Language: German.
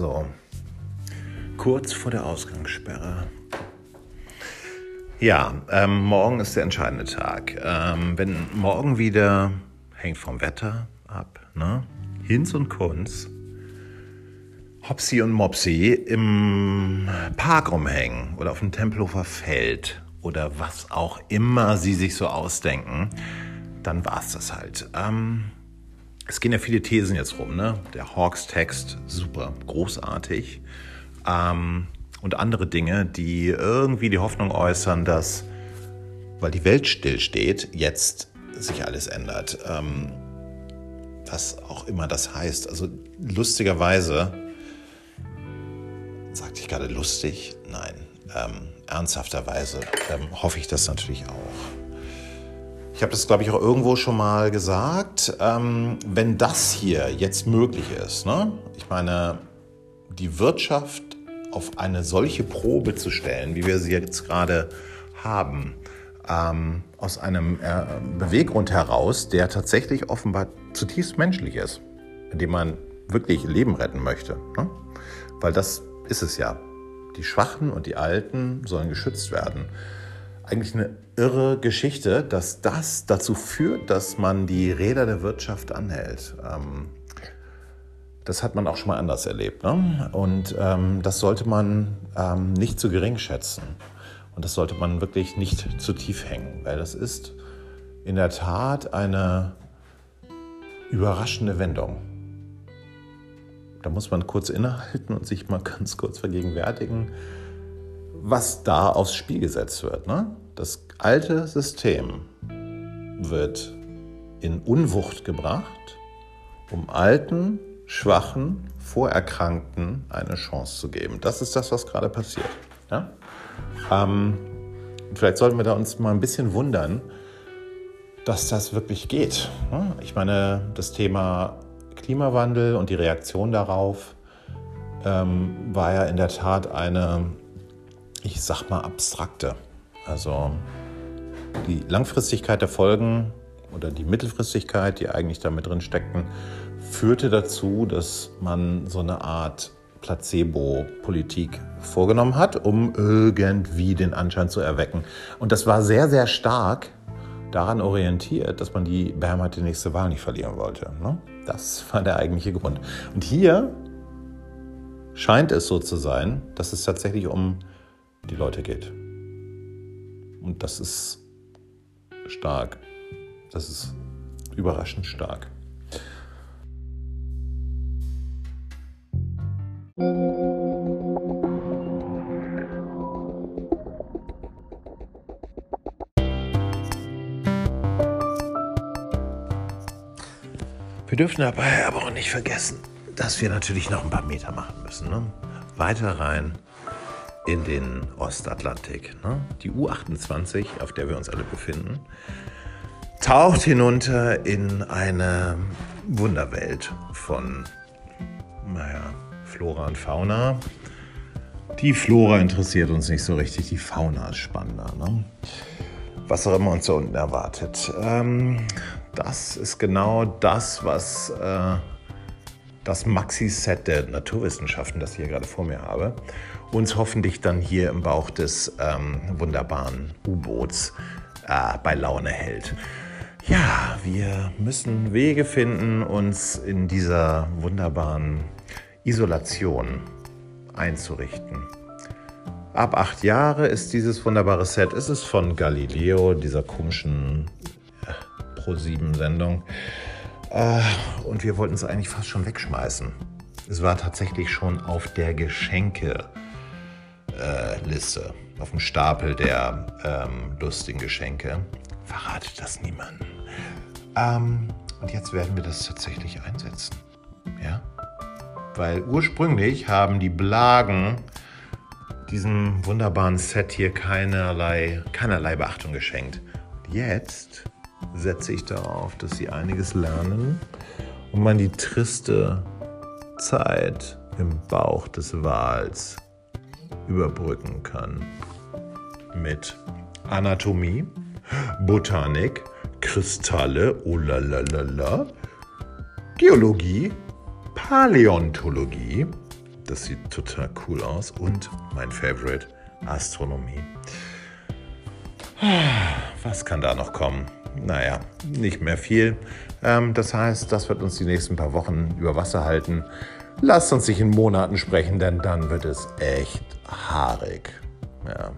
So, kurz vor der Ausgangssperre. Ja, ähm, morgen ist der entscheidende Tag. Ähm, wenn morgen wieder, hängt vom Wetter ab, ne? Hinz und Kunz, Hopsi und Mopsi im Park rumhängen oder auf dem Tempelhofer Feld oder was auch immer sie sich so ausdenken, dann war es das halt. Ähm, es gehen ja viele Thesen jetzt rum, ne? Der Hawks-Text, super, großartig. Ähm, und andere Dinge, die irgendwie die Hoffnung äußern, dass, weil die Welt stillsteht, jetzt sich alles ändert. Ähm, was auch immer das heißt. Also lustigerweise, sagte ich gerade lustig? Nein, ähm, ernsthafterweise ähm, hoffe ich das natürlich auch. Ich habe das, glaube ich, auch irgendwo schon mal gesagt. Ähm, wenn das hier jetzt möglich ist, ne? ich meine, die Wirtschaft auf eine solche Probe zu stellen, wie wir sie jetzt gerade haben, ähm, aus einem äh, Beweggrund heraus, der tatsächlich offenbar zutiefst menschlich ist, indem man wirklich Leben retten möchte. Ne? Weil das ist es ja. Die Schwachen und die Alten sollen geschützt werden eigentlich eine irre Geschichte, dass das dazu führt, dass man die Räder der Wirtschaft anhält. Ähm, das hat man auch schon mal anders erlebt. Ne? Und ähm, das sollte man ähm, nicht zu gering schätzen. Und das sollte man wirklich nicht zu tief hängen, weil das ist in der Tat eine überraschende Wendung. Da muss man kurz innehalten und sich mal ganz kurz vergegenwärtigen, was da aufs Spiel gesetzt wird. Ne? Das alte System wird in Unwucht gebracht, um alten, schwachen, Vorerkrankten eine Chance zu geben. Das ist das, was gerade passiert. Ja? Ähm, vielleicht sollten wir da uns mal ein bisschen wundern, dass das wirklich geht. Ne? Ich meine, das Thema Klimawandel und die Reaktion darauf ähm, war ja in der Tat eine ich sag mal, abstrakte. Also die Langfristigkeit der Folgen oder die Mittelfristigkeit, die eigentlich da mit drin steckten, führte dazu, dass man so eine Art Placebo-Politik vorgenommen hat, um irgendwie den Anschein zu erwecken. Und das war sehr, sehr stark daran orientiert, dass man die die nächste Wahl nicht verlieren wollte. Ne? Das war der eigentliche Grund. Und hier scheint es so zu sein, dass es tatsächlich um die Leute geht. Und das ist stark. Das ist überraschend stark. Wir dürfen dabei aber auch nicht vergessen, dass wir natürlich noch ein paar Meter machen müssen. Ne? Weiter rein in den Ostatlantik. Ne? Die U28, auf der wir uns alle befinden, taucht hinunter in eine Wunderwelt von, naja, Flora und Fauna. Die Flora interessiert uns nicht so richtig, die Fauna ist spannender. Ne? Was auch immer uns da unten erwartet. Ähm, das ist genau das, was äh, das Maxi-Set der Naturwissenschaften, das ich hier gerade vor mir habe, uns hoffentlich dann hier im Bauch des ähm, wunderbaren U-Boots äh, bei Laune hält. Ja, wir müssen Wege finden, uns in dieser wunderbaren Isolation einzurichten. Ab acht Jahre ist dieses wunderbare Set. Es ist von Galileo, dieser komischen äh, Pro-7-Sendung. Äh, und wir wollten es eigentlich fast schon wegschmeißen. Es war tatsächlich schon auf der Geschenkeliste, äh, auf dem Stapel der ähm, lustigen Geschenke. Verratet das niemandem. Ähm, und jetzt werden wir das tatsächlich einsetzen. Ja? Weil ursprünglich haben die Blagen diesem wunderbaren Set hier keinerlei, keinerlei Beachtung geschenkt. Jetzt setze ich darauf, dass sie einiges lernen und man die triste Zeit im Bauch des Wals überbrücken kann. Mit Anatomie, Botanik, Kristalle, oh la la la Geologie, Paläontologie, Das sieht total cool aus. Und mein Favorite, Astronomie. Was kann da noch kommen? Naja, nicht mehr viel. Ähm, das heißt, das wird uns die nächsten paar Wochen über Wasser halten. Lasst uns nicht in Monaten sprechen, denn dann wird es echt haarig. Ja.